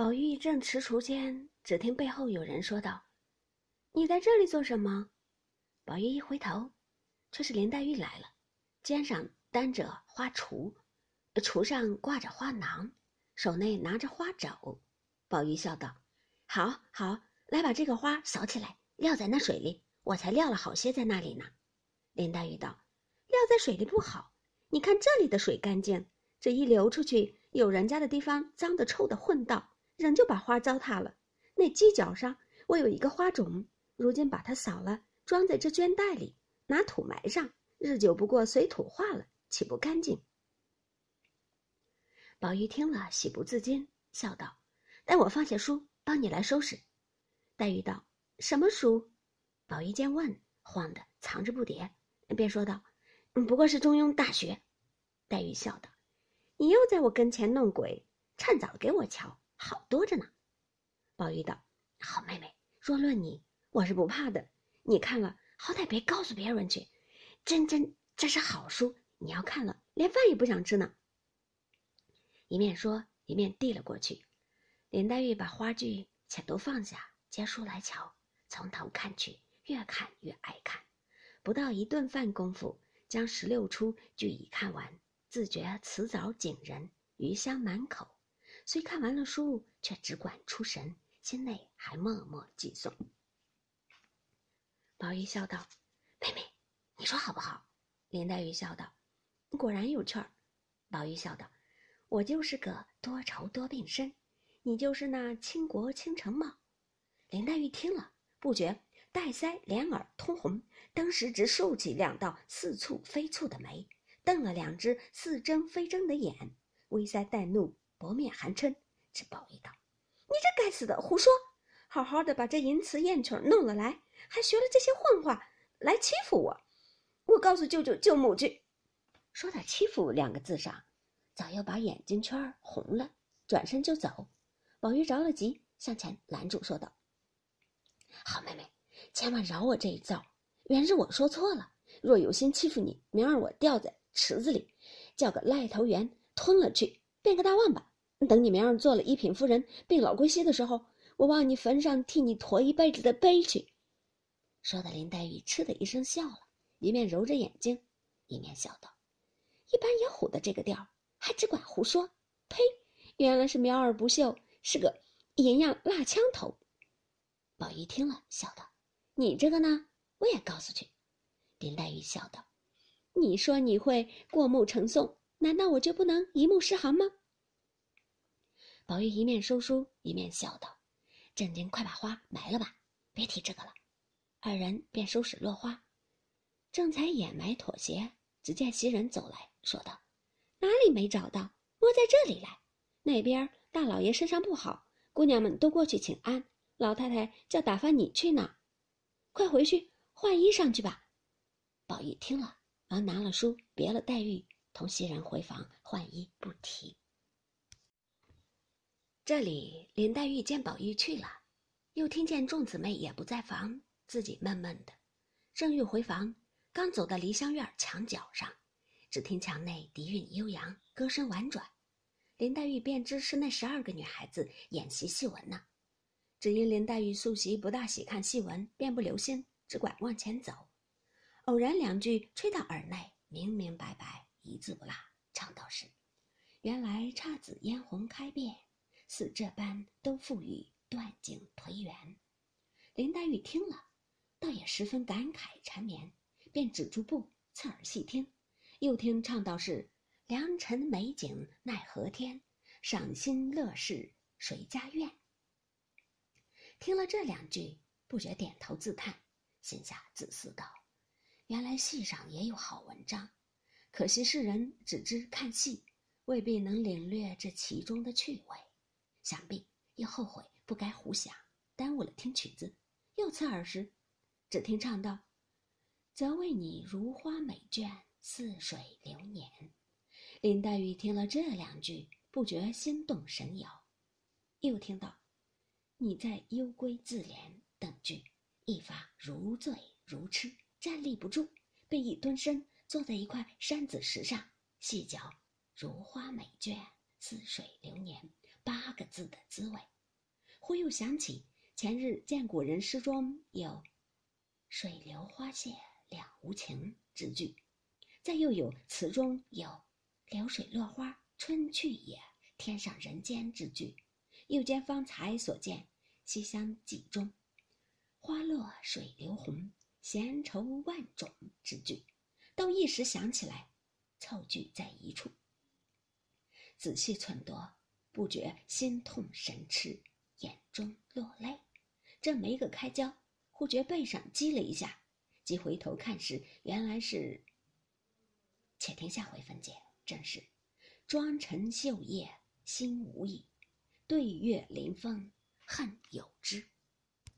宝玉正踟蹰间，只听背后有人说道：“你在这里做什么？”宝玉一回头，却是林黛玉来了，肩上担着花锄，锄上挂着花囊，手内拿着花帚。宝玉笑道：“好好，来把这个花扫起来，撂在那水里。我才撂了好些在那里呢。”林黛玉道：“撂在水里不好，你看这里的水干净，这一流出去，有人家的地方脏的、臭的混道，人就把花糟蹋了。那犄角上我有一个花种，如今把它扫了。”装在这绢袋里，拿土埋上，日久不过随土化了，岂不干净？宝玉听了，喜不自禁，笑道：“待我放下书，帮你来收拾。”黛玉道：“什么书？”宝玉见问，慌的藏着不迭，便说道：“不过是《中庸》《大学》。”黛玉笑道：“你又在我跟前弄鬼，趁早给我瞧，好多着呢。”宝玉道：“好妹妹，若论你，我是不怕的。”你看了，好歹别告诉别人去。真真，这是好书，你要看了，连饭也不想吃呢。一面说，一面递了过去。林黛玉把花具且都放下，接书来瞧，从头看去，越看越爱看。不到一顿饭功夫，将十六出俱已看完，自觉词藻景人，余香满口。虽看完了书，却只管出神，心内还默默寄诵。宝玉笑道：“妹妹，你说好不好？”林黛玉笑道：“果然有趣儿。”宝玉笑道：“我就是个多愁多病身，你就是那倾国倾城貌。”林黛玉听了，不觉带腮脸耳通红，当时直竖起两道似蹙非蹙的眉，瞪了两只似睁非睁的眼，微腮带怒，薄面含嗔，指宝玉道：“你这该死的，胡说！好好的把这淫词艳曲弄了来。”还学了这些混话来欺负我，我告诉舅舅舅母去。说到“欺负”两个字上，早又把眼睛圈红了，转身就走。宝玉着了急，向前拦住，说道：“好妹妹，千万饶我这一遭，原是我说错了。若有心欺负你，明儿我掉在池子里，叫个癞头猿吞了去，变个大旺吧。等你明儿做了一品夫人，病老归西的时候，我往你坟上替你驮一辈子的碑去。”说的林黛玉嗤的一声笑了，一面揉着眼睛，一面笑道：“一般也唬的这个调，还只管胡说！呸！原来是苗儿不秀，是个银样蜡枪头。”宝玉听了，笑道：“你这个呢，我也告诉去。”林黛玉笑道：“你说你会过目成诵，难道我就不能一目十行吗？”宝玉一面收书，一面笑道：“正经，快把花埋了吧，别提这个了。”二人便收拾落花，正才掩埋妥协，只见袭人走来说道：“哪里没找到？摸在这里来。那边大老爷身上不好，姑娘们都过去请安。老太太叫打发你去呢，快回去换衣裳去吧。”宝玉听了，忙拿了书，别了黛玉，同袭人回房换衣，不提。这里林黛玉见宝玉去了，又听见众姊妹也不在房。自己闷闷的，正欲回房，刚走到梨香院墙角上，只听墙内笛韵悠扬，歌声婉转，林黛玉便知是那十二个女孩子演习戏文呢。只因林黛玉素习不大喜看戏文，便不留心，只管往前走。偶然两句吹到耳内，明明白白，一字不落，唱道是：“原来姹紫嫣红开遍，似这般都付与断井颓垣。”林黛玉听了。倒也十分感慨缠绵，便止住步，侧耳细听。又听唱道是：“良辰美景奈何天，赏心乐事谁家院。”听了这两句，不觉点头自叹，心下自思道：“原来戏上也有好文章，可惜世人只知看戏，未必能领略这其中的趣味。想必又后悔不该胡想，耽误了听曲子。”又侧耳时。只听唱道：“则为你如花美眷，似水流年。”林黛玉听了这两句，不觉心动神摇。又听到“你在幽闺自怜”等句，一发如醉如痴，站立不住，便一蹲身，坐在一块山子石上，细嚼“如花美眷，似水流年”八个字的滋味。忽又想起前日见古人诗中有“水流花谢两无情”之句，再又有词中有“流水落花春去也，天上人间”之句，又见方才所见《西厢记》中“花落水流红，闲愁万种”之句，都一时想起来，凑聚在一处。仔细忖度，不觉心痛神痴，眼中落泪。正没个开交，忽觉背上激了一下，即回头看时，原来是……且听下回分解。正是妆成绣靥心无意，对月临风恨有之。